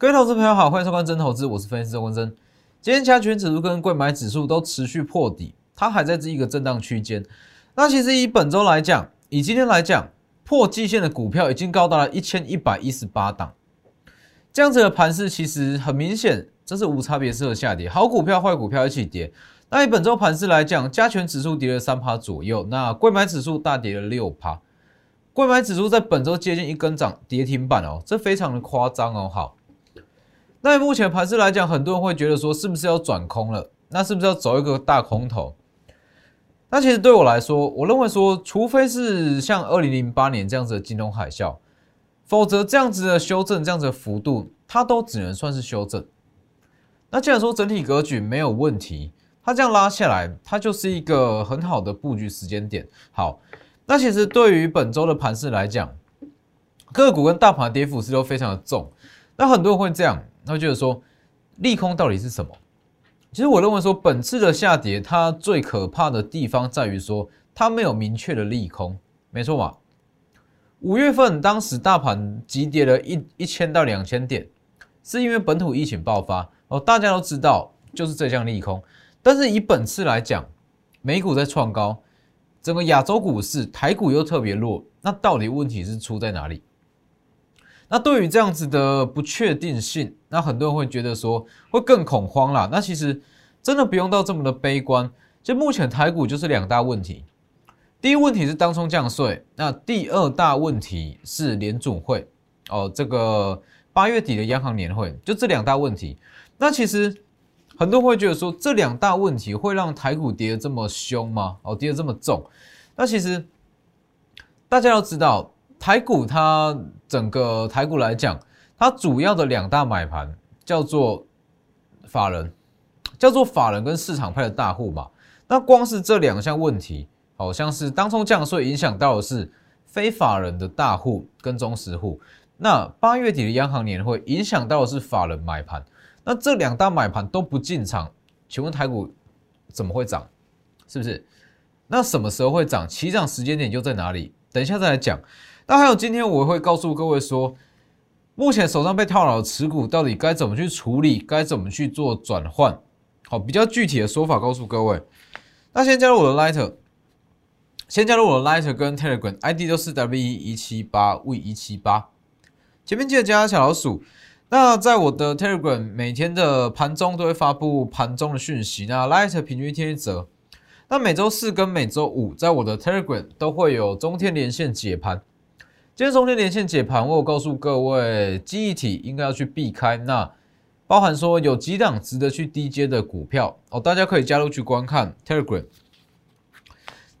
各位投资朋友好，欢迎收看真投资，我是分析师周文真。今天加权指数跟贵买指数都持续破底，它还在这一个震荡区间。那其实以本周来讲，以今天来讲，破季线的股票已经高达了一千一百一十八档。这样子的盘势其实很明显，这是无差别式的下跌，好股票、坏股票一起跌。那以本周盘势来讲，加权指数跌了三趴左右，那贵买指数大跌了六趴。贵买指数在本周接近一根涨跌停板哦，这非常的夸张哦。好。那目前盘势来讲，很多人会觉得说，是不是要转空了？那是不是要走一个大空头？那其实对我来说，我认为说，除非是像二零零八年这样子的金融海啸，否则这样子的修正，这样子的幅度，它都只能算是修正。那既然说整体格局没有问题，它这样拉下来，它就是一个很好的布局时间点。好，那其实对于本周的盘势来讲，个股跟大盘的跌幅是都非常的重。那很多人会这样。那就是说，利空到底是什么？其实我认为说，本次的下跌，它最可怕的地方在于说，它没有明确的利空，没错嘛。五月份当时大盘急跌了一一千到两千点，是因为本土疫情爆发哦，大家都知道就是这项利空。但是以本次来讲，美股在创高，整个亚洲股市台股又特别弱，那到底问题是出在哪里？那对于这样子的不确定性，那很多人会觉得说会更恐慌啦。那其实真的不用到这么的悲观。就目前台股就是两大问题，第一问题是当冲降税，那第二大问题是联总会哦，这个八月底的央行年会，就这两大问题。那其实很多人会觉得说这两大问题会让台股跌得这么凶吗？哦，跌得这么重？那其实大家要知道。台股它整个台股来讲，它主要的两大买盘叫做法人，叫做法人跟市场派的大户嘛。那光是这两项问题，好像是当冲降税影响到的是非法人的大户跟中实户。那八月底的央行年会影响到的是法人买盘。那这两大买盘都不进场，请问台股怎么会涨？是不是？那什么时候会涨？起涨时间点就在哪里？等一下再来讲。那还有，今天我会告诉各位说，目前手上被套牢的持股到底该怎么去处理，该怎么去做转换？好，比较具体的说法告诉各位。那先加入我的 Lighter，先加入我的 Lighter 跟 Telegram，ID 都是 W 一七八 V 一七八，前面记得加小老鼠。那在我的 Telegram 每天的盘中都会发布盘中的讯息，那 Lighter 平均一天一折。那每周四跟每周五在我的 Telegram 都会有中天连线解盘。今天中间连线解盘，我有告诉各位，记忆体应该要去避开。那包含说有几档值得去低阶的股票哦，大家可以加入去观看 Telegram。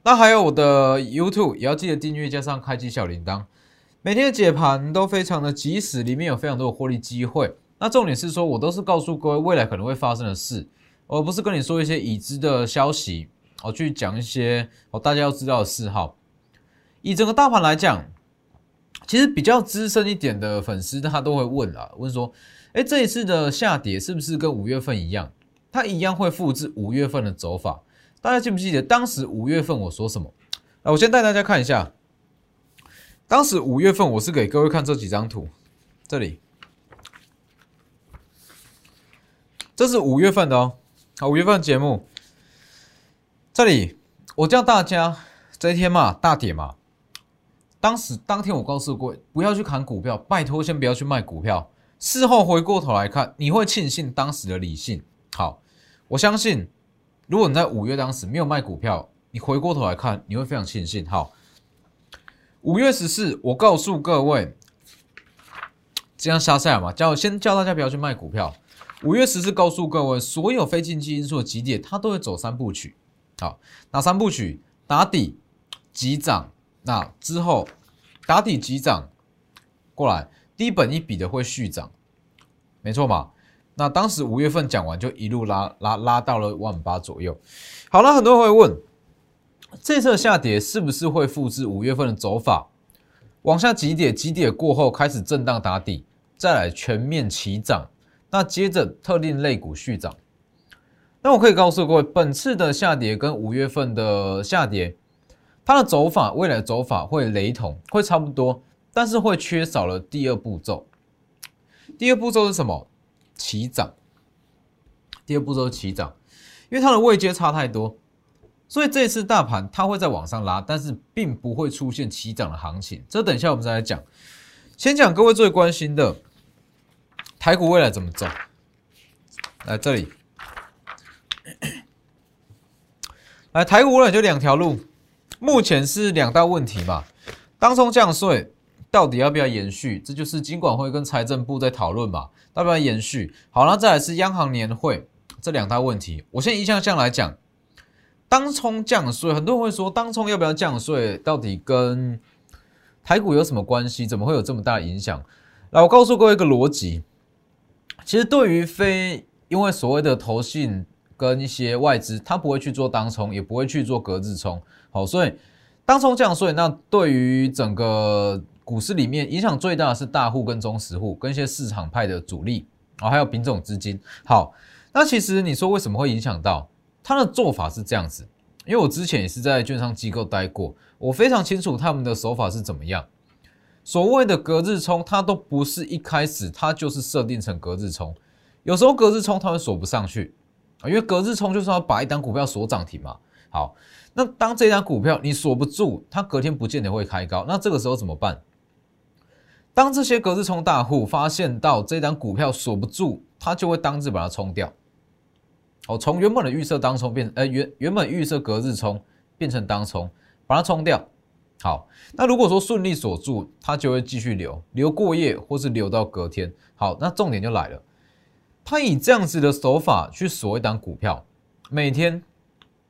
那还有我的 YouTube 也要记得订阅，加上开启小铃铛。每天的解盘都非常的及时，里面有非常多的获利机会。那重点是说我都是告诉各位未来可能会发生的事，而不是跟你说一些已知的消息哦，去讲一些哦大家要知道的事哈。以整个大盘来讲。其实比较资深一点的粉丝，他都会问啊，问说，哎，这一次的下跌是不是跟五月份一样？它一样会复制五月份的走法？大家记不记得当时五月份我说什么？来，我先带大家看一下，当时五月份我是给各位看这几张图，这里，这是五月份的哦，好，五月份节目，这里我叫大家这一天嘛，大跌嘛。当时当天我告诉各位，不要去砍股票，拜托先不要去卖股票。事后回过头来看，你会庆幸当时的理性。好，我相信，如果你在五月当时没有卖股票，你回过头来看，你会非常庆幸。好，五月十四，我告诉各位，这样下赛嘛，叫先叫大家不要去卖股票。五月十四告诉各位，所有非经济因素的急跌，它都会走三部曲。好，哪三部曲？打底、急涨。那之后打底急涨过来，低本一笔的会续涨，没错嘛？那当时五月份讲完就一路拉拉拉到了万八左右。好了，很多人会问，这次下跌是不是会复制五月份的走法，往下急跌，急跌过后开始震荡打底，再来全面齐涨，那接着特定类股续涨。那我可以告诉各位，本次的下跌跟五月份的下跌。它的走法，未来的走法会雷同，会差不多，但是会缺少了第二步骤。第二步骤是什么？起涨。第二步骤是起涨，因为它的位阶差太多，所以这次大盘它会在往上拉，但是并不会出现起涨的行情。这等一下我们再来讲。先讲各位最关心的台股未来怎么走。来这里，来台股未来就两条路，目前是两大问题嘛。当冲降税到底要不要延续？这就是金管会跟财政部在讨论嘛，要不要延续？好，那再来是央行年会。这两大问题，我先一项项来讲。当冲降税，很多人会说，当冲要不要降税，到底跟台股有什么关系？怎么会有这么大的影响？来，我告诉各位一个逻辑。其实对于非因为所谓的投信跟一些外资，他不会去做当冲，也不会去做隔日冲。好，所以当冲降税，那对于整个股市里面影响最大的是大户跟中实户，跟一些市场派的主力啊，还有品种资金。好。那其实你说为什么会影响到他的做法是这样子？因为我之前也是在券商机构待过，我非常清楚他们的手法是怎么样。所谓的隔日冲，它都不是一开始它就是设定成隔日冲，有时候隔日冲它会锁不上去啊，因为隔日冲就是要把一单股票锁涨停嘛。好，那当这单股票你锁不住，它隔天不见得会开高，那这个时候怎么办？当这些隔日冲大户发现到这单股票锁不住，他就会当日把它冲掉。哦，从原本的预设当冲变，呃原原本预设隔日冲变成当冲，把它冲掉。好，那如果说顺利锁住，它就会继续留，留过夜或是留到隔天。好，那重点就来了，他以这样子的手法去锁一档股票，每天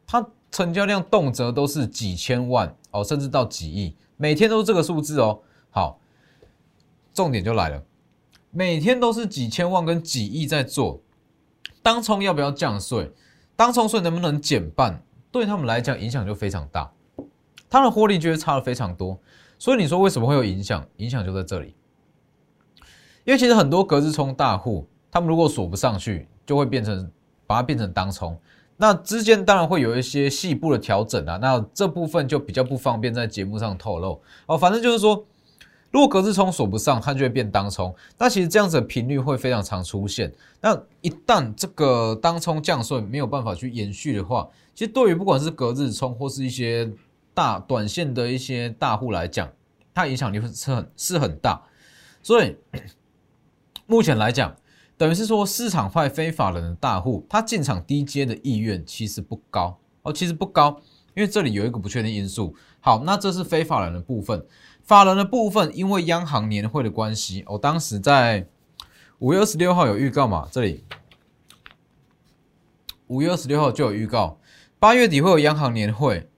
他成交量动辄都是几千万哦，甚至到几亿，每天都是这个数字哦。好，重点就来了，每天都是几千万跟几亿在做。当冲要不要降税？当冲税能不能减半？对他们来讲影响就非常大，他的获利就会差的非常多。所以你说为什么会有影响？影响就在这里。因为其实很多隔日冲大户，他们如果锁不上去，就会变成把它变成当冲。那之间当然会有一些细部的调整啊，那这部分就比较不方便在节目上透露哦。反正就是说。如果隔日冲锁不上，它就会变当冲。那其实这样子的频率会非常常出现。那一旦这个当冲降顺没有办法去延续的话，其实对于不管是隔日冲或是一些大短线的一些大户来讲，它影响力是很是很大。所以目前来讲，等于是说市场派非法人的大户，他进场低阶的意愿其实不高哦，其实不高，因为这里有一个不确定因素。好，那这是非法人的部分。法人的部分，因为央行年会的关系，我当时在五月二十六号有预告嘛，这里五月二十六号就有预告，八月底会有央行年会，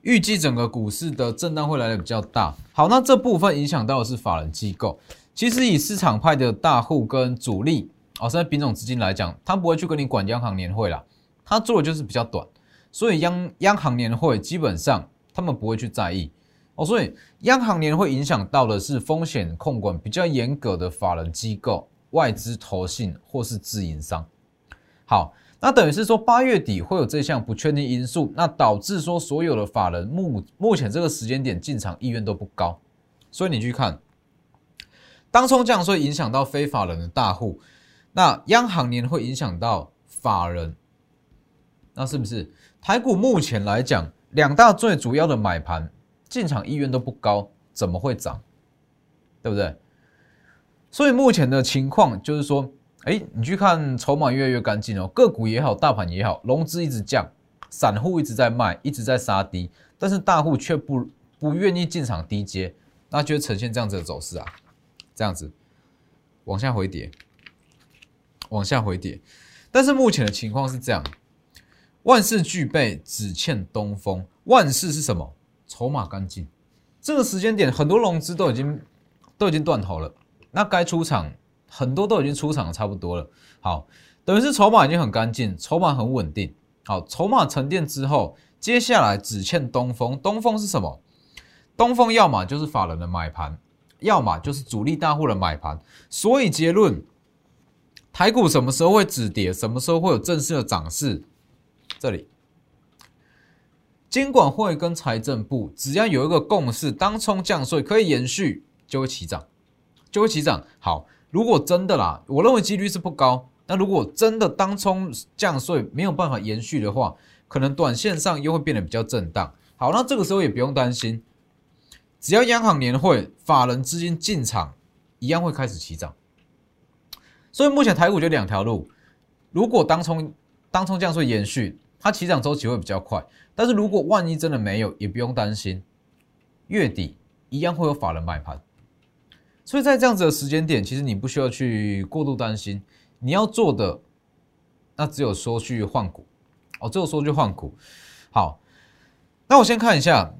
预计整个股市的震荡会来的比较大。好，那这部分影响到的是法人机构，其实以市场派的大户跟主力，哦，在品种资金来讲，他不会去跟你管央行年会啦，他做的就是比较短，所以央央行年会基本上他们不会去在意。哦，所以央行年会影响到的是风险控管比较严格的法人机构、外资投信或是自营商。好，那等于是说八月底会有这项不确定因素，那导致说所有的法人目目前这个时间点进场意愿都不高。所以你去看，当冲降税影响到非法人的大户，那央行年会影响到法人，那是不是台股目前来讲两大最主要的买盘？进场意愿都不高，怎么会涨？对不对？所以目前的情况就是说，哎，你去看筹码越来越干净哦，个股也好，大盘也好，融资一直降，散户一直在卖，一直在杀低，但是大户却不不愿意进场低接，那就呈现这样子的走势啊，这样子往下回跌，往下回跌。但是目前的情况是这样，万事俱备，只欠东风。万事是什么？筹码干净，这个时间点很多融资都已经都已经断头了，那该出场很多都已经出场差不多了。好，等于是筹码已经很干净，筹码很稳定。好，筹码沉淀之后，接下来只欠东风。东风是什么？东风要么就是法人的买盘，要么就是主力大户的买盘。所以结论，台股什么时候会止跌？什么时候会有正式的涨势？这里。监管会跟财政部只要有一个共识，当冲降税可以延续，就会起涨，就会起涨。好，如果真的啦，我认为几率是不高。那如果真的当冲降税没有办法延续的话，可能短线上又会变得比较震荡。好，那这个时候也不用担心，只要央行年会法人资金进场，一样会开始起涨。所以目前台股就两条路，如果当冲当冲降税延续，它起涨周期会比较快。但是如果万一真的没有，也不用担心，月底一样会有法人买盘。所以在这样子的时间点，其实你不需要去过度担心。你要做的，那只有说去换股，哦，只有说去换股。好，那我先看一下，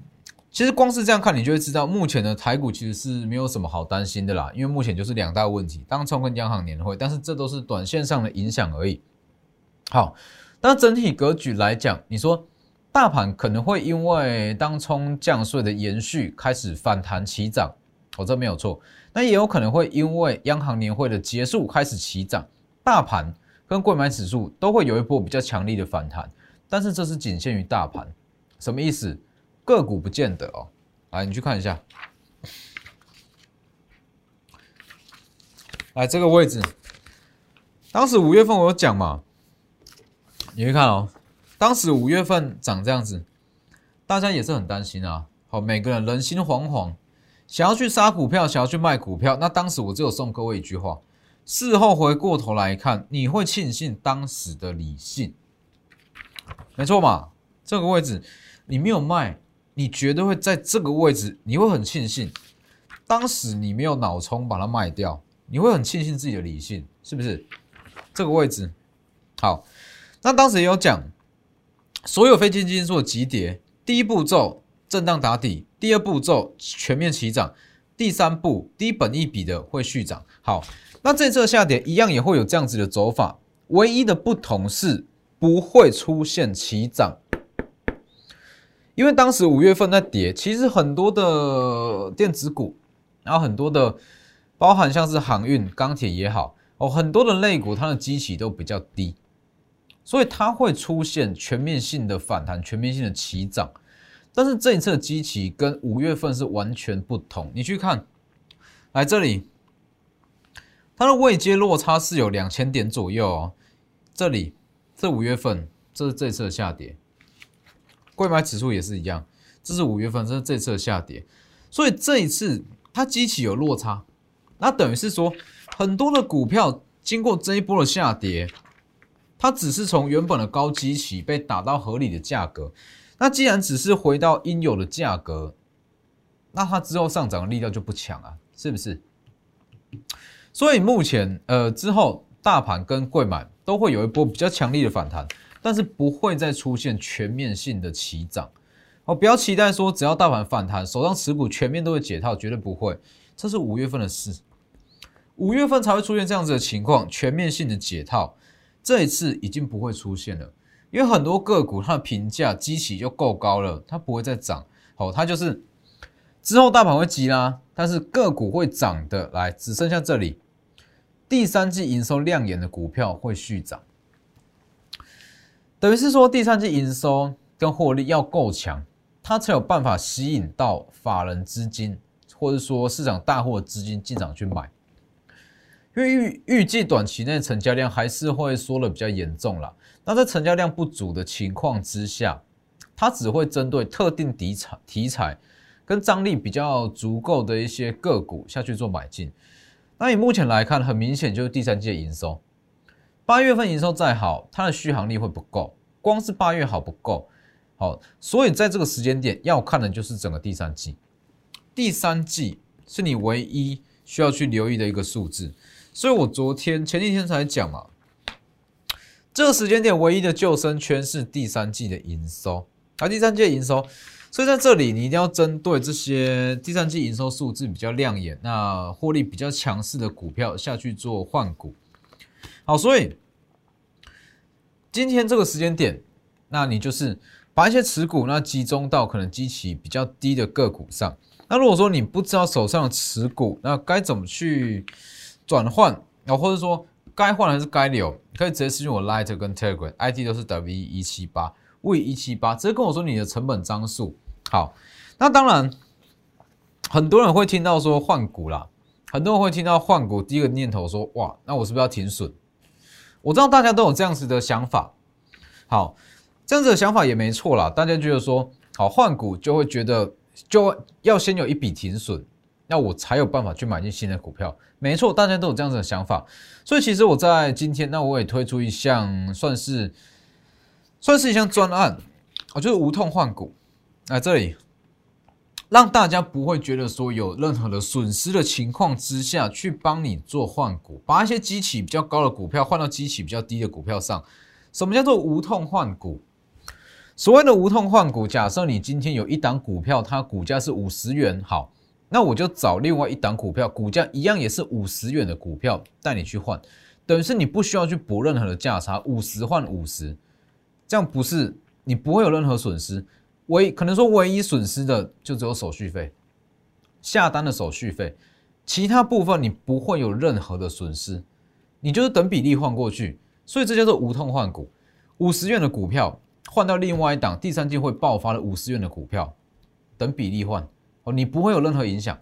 其实光是这样看，你就会知道，目前的台股其实是没有什么好担心的啦，因为目前就是两大问题，当冲跟央行年会，但是这都是短线上的影响而已。好，那整体格局来讲，你说大盘可能会因为当冲降税的延续开始反弹起涨，哦，这没有错。那也有可能会因为央行年会的结束开始起涨。大盘跟贵买指数都会有一波比较强力的反弹，但是这是仅限于大盘，什么意思？个股不见得哦。来，你去看一下，来这个位置，当时五月份我有讲嘛，你去看哦，当时五月份涨这样子，大家也是很担心啊。好，每个人人心惶惶，想要去杀股票，想要去卖股票。那当时我只有送各位一句话。事后回过头来看，你会庆幸当时的理性，没错嘛？这个位置你没有卖，你绝对会在这个位置，你会很庆幸当时你没有脑冲把它卖掉，你会很庆幸自己的理性，是不是？这个位置好，那当时也有讲，所有非基金做急跌，第一步骤震荡打底，第二步骤全面起涨，第三步低本一笔的会续涨，好。那这次下跌一样也会有这样子的走法，唯一的不同是不会出现齐涨，因为当时五月份在跌，其实很多的电子股，然后很多的包含像是航运、钢铁也好，哦，很多的类股它的基期都比较低，所以它会出现全面性的反弹、全面性的齐涨。但是这一次的基期跟五月份是完全不同，你去看，来这里。它的位阶落差是有两千点左右哦。这里，这五月份，这是这次的下跌。购买指数也是一样，这是五月份，这是这次的下跌。所以这一次它机器有落差，那等于是说，很多的股票经过这一波的下跌，它只是从原本的高基期被打到合理的价格。那既然只是回到应有的价格，那它之后上涨的力量就不强啊，是不是？所以目前，呃，之后大盘跟贵买都会有一波比较强力的反弹，但是不会再出现全面性的起涨。哦，不要期待说只要大盘反弹，手上持股全面都会解套，绝对不会。这是五月份的事，五月份才会出现这样子的情况，全面性的解套。这一次已经不会出现了，因为很多个股它的评价基期就够高了，它不会再涨。好，它就是之后大盘会急啦，但是个股会涨的，来只剩下这里。第三季营收亮眼的股票会续涨，等于是说第三季营收跟获利要够强，它才有办法吸引到法人资金，或者说市场大户资金进场去买。因为预预计短期内成交量还是会缩的比较严重了。那在成交量不足的情况之下，它只会针对特定题材题材跟张力比较足够的一些个股下去做买进。那以目前来看，很明显就是第三季的营收，八月份营收再好，它的续航力会不够，光是八月好不够，好，所以在这个时间点要看的就是整个第三季，第三季是你唯一需要去留意的一个数字，所以我昨天前几天才讲嘛，这个时间点唯一的救生圈是第三季的营收，而第三季的营收。所以在这里，你一定要针对这些第三季营收数字比较亮眼、那获利比较强势的股票下去做换股。好，所以今天这个时间点，那你就是把一些持股那集中到可能基期比较低的个股上。那如果说你不知道手上的持股，那该怎么去转换啊，或者说该换还是该留，可以直接私信我 Light 跟 Telegram，ID 都是 W 一七八 V 一七八，直接跟我说你的成本张数。好，那当然，很多人会听到说换股啦。很多人会听到换股，第一个念头说：哇，那我是不是要停损？我知道大家都有这样子的想法。好，这样子的想法也没错啦。大家觉得说，好换股就会觉得就要先有一笔停损，那我才有办法去买进新的股票。没错，大家都有这样子的想法。所以其实我在今天，那我也推出一项算是算是一项专案，我就是无痛换股。来这里。让大家不会觉得说有任何的损失的情况之下去帮你做换股，把一些基期比较高的股票换到基期比较低的股票上。什么叫做无痛换股？所谓的无痛换股，假设你今天有一档股票，它股价是五十元，好，那我就找另外一档股票，股价一样也是五十元的股票带你去换，等于是你不需要去补任何的价差，五十换五十，这样不是你不会有任何损失。唯可能说唯一损失的就只有手续费，下单的手续费，其他部分你不会有任何的损失，你就是等比例换过去，所以这叫做无痛换股，五十元的股票换到另外一档第三季会爆发的五十元的股票，等比例换哦，你不会有任何影响，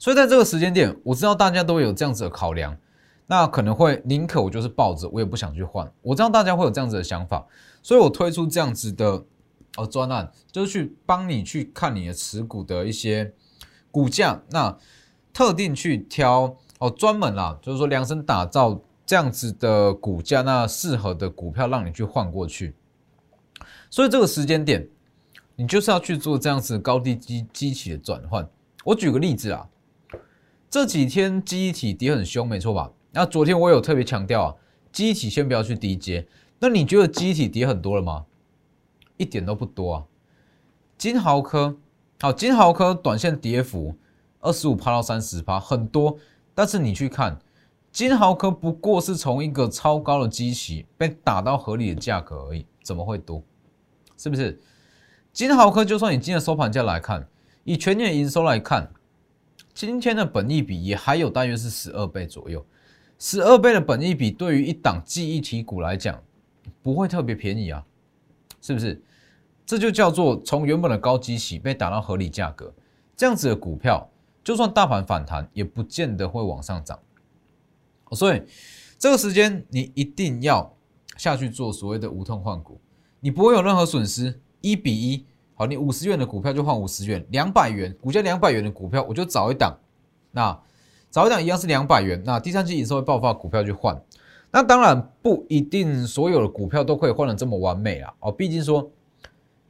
所以在这个时间点，我知道大家都有这样子的考量，那可能会宁可我就是抱着，我也不想去换，我知道大家会有这样子的想法，所以我推出这样子的。哦，专案就是去帮你去看你的持股的一些股价，那特定去挑哦，专门啦，就是说量身打造这样子的股价，那适合的股票让你去换过去。所以这个时间点，你就是要去做这样子高低基机器的转换。我举个例子啊，这几天机体跌很凶，没错吧？那昨天我有特别强调啊，机体先不要去低接。那你觉得机体跌很多了吗？一点都不多啊！金豪科，好，金豪科短线跌幅二十五趴到三十趴，很多。但是你去看，金豪科不过是从一个超高的基期被打到合理的价格而已，怎么会多？是不是？金豪科就算你今天收盘价来看，以全年营收来看，今天的本益比也还有大约是十二倍左右，十二倍的本益比对于一档记忆体股来讲，不会特别便宜啊，是不是？这就叫做从原本的高基起被打到合理价格，这样子的股票，就算大盘反弹，也不见得会往上涨。所以这个时间你一定要下去做所谓的无痛换股，你不会有任何损失。一比一，好，你五十元的股票就换五十元，两百元股价两百元的股票，我就找一档，那找一档一样是两百元，那第三季营收会爆发股票去换。那当然不一定所有的股票都可以换的这么完美啊，哦，毕竟说。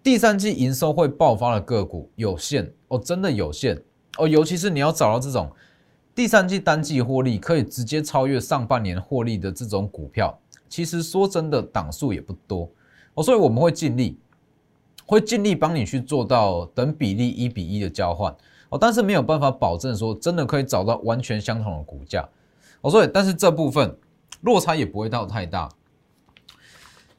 第三季营收会爆发的个股有限哦，真的有限。哦，尤其是你要找到这种第三季单季获利可以直接超越上半年获利的这种股票，其实说真的档数也不多。哦，所以我们会尽力，会尽力帮你去做到等比例一比一的交换。哦，但是没有办法保证说真的可以找到完全相同的股价。哦，所以但是这部分落差也不会到太大。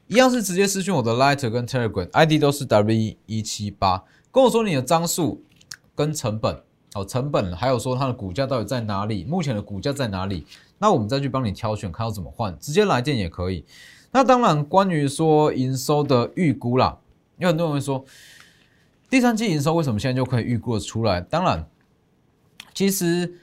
一样是直接私讯我的 Lighter 跟 Telegram ID 都是 W 一七八，跟我说你的张数跟成本哦，成本还有说它的股价到底在哪里，目前的股价在哪里，那我们再去帮你挑选，看要怎么换，直接来电也可以。那当然，关于说营收的预估啦，有很多人会说，第三季营收为什么现在就可以预估的出来？当然，其实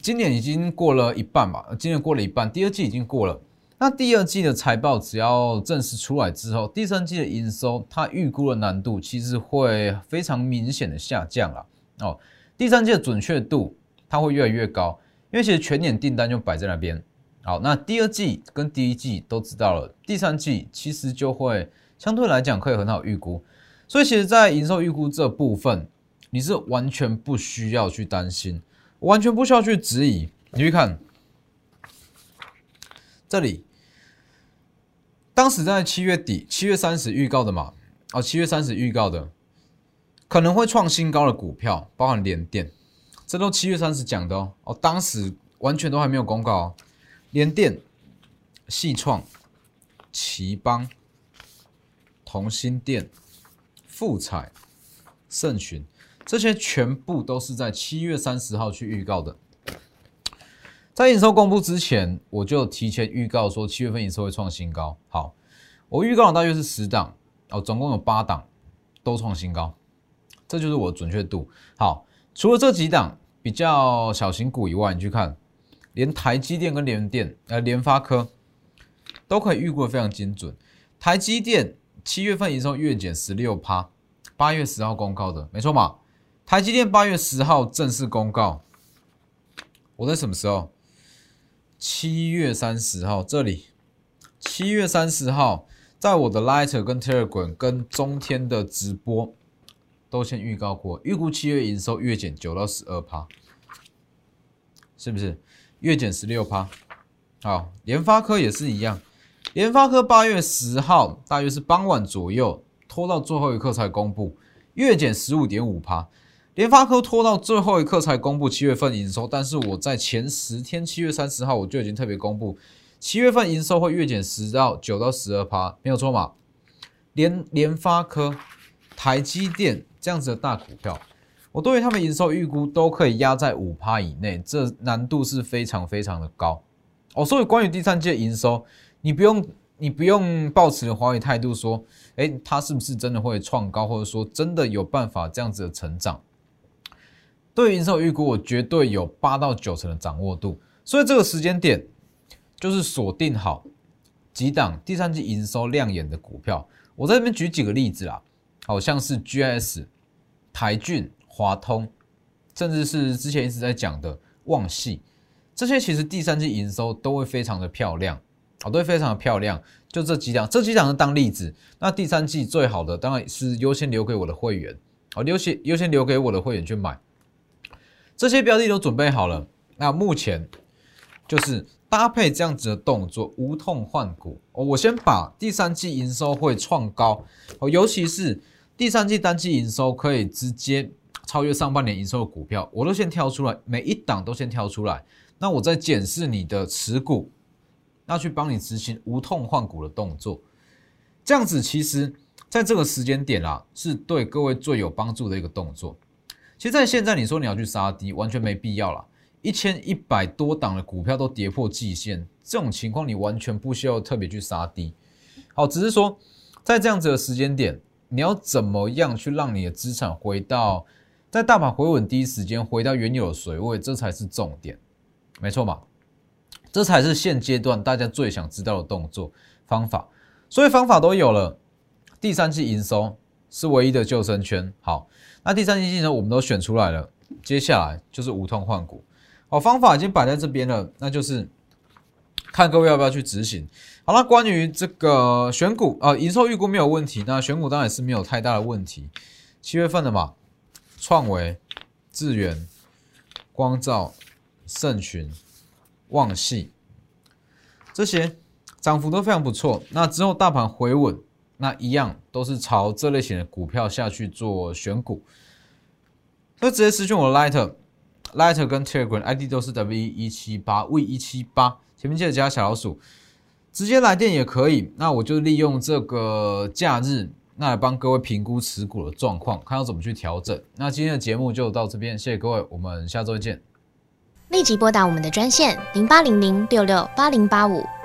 今年已经过了一半吧，今年过了一半，第二季已经过了。那第二季的财报只要正式出来之后，第三季的营收它预估的难度其实会非常明显的下降了哦。第三季的准确度它会越来越高，因为其实全年订单就摆在那边。好，那第二季跟第一季都知道了，第三季其实就会相对来讲可以很好预估。所以其实，在营收预估这部分，你是完全不需要去担心，完全不需要去质疑。你去看。这里。当时在七月底，七月三十预告的嘛，哦，七月三十预告的，可能会创新高的股票，包含联电，这都七月三十讲的哦，哦，当时完全都还没有公告哦，联电、细创、奇邦、同心电、富彩、盛群，这些全部都是在七月三十号去预告的。在营收公布之前，我就提前预告说七月份营收会创新高。好，我预告的大约是十档哦，总共有八档都创新高，这就是我的准确度。好，除了这几档比较小型股以外，你去看，连台积电跟联电呃联发科都可以预估的非常精准。台积电七月份营收月减十六趴，八月十号公告的，没错嘛？台积电八月十号正式公告，我在什么时候？七月三十号这里，七月三十号，在我的 Lighter 跟 Telegram 跟中天的直播都先预告过，预估七月营收月减九到十二趴，是不是？月减十六趴。好，联发科也是一样，联发科八月十号大约是傍晚左右，拖到最后一刻才公布，月减十五点五趴。联发科拖到最后一刻才公布七月份营收，但是我在前十天，七月三十号我就已经特别公布，七月份营收会月减十到九到十二趴，没有错嘛？联联发科、台积电这样子的大股票，我对于他们营收预估都可以压在五趴以内，这难度是非常非常的高哦。所以关于第三届营收，你不用你不用抱持怀疑态度说，诶，它是不是真的会创高，或者说真的有办法这样子的成长？对营收预估，我绝对有八到九成的掌握度，所以这个时间点就是锁定好几档第三季营收亮眼的股票。我在这边举几个例子啦，好像是 GS、台骏、华通，甚至是之前一直在讲的旺系，这些其实第三季营收都会非常的漂亮，啊，都会非常的漂亮。就这几档，这几档是当例子。那第三季最好的当然是优先留给我的会员，好，优先优先留给我的会员去买。这些标的都准备好了，那目前就是搭配这样子的动作，无痛换股。哦，我先把第三季营收会创高，哦，尤其是第三季单季营收可以直接超越上半年营收的股票，我都先挑出来，每一档都先挑出来。那我再检视你的持股，那去帮你执行无痛换股的动作。这样子其实在这个时间点啊，是对各位最有帮助的一个动作。其实，在现在你说你要去杀低，完全没必要了。一千一百多档的股票都跌破季线，这种情况你完全不需要特别去杀低。好，只是说在这样子的时间点，你要怎么样去让你的资产回到在大盘回稳第一时间回到原有的水位，这才是重点，没错嘛？这才是现阶段大家最想知道的动作方法。所以方法都有了，第三季营收是唯一的救生圈。好。那第三季呢，我们都选出来了，接下来就是无痛换股，好，方法已经摆在这边了，那就是看各位要不要去执行。好了，关于这个选股啊，营收预估没有问题，那选股当然是没有太大的问题。七月份的嘛，创维、智源、光照、盛群、旺系这些涨幅都非常不错。那之后大盘回稳。那一样都是朝这类型的股票下去做选股，那直接私讯我的 Lighter，Lighter 跟 Telegram ID 都是 W 一七八 V 一七八，前面记得加小老鼠，直接来电也可以。那我就利用这个假日，那来帮各位评估持股的状况，看要怎么去调整。那今天的节目就到这边，谢谢各位，我们下周见。立即拨打我们的专线零八零零六六八零八五。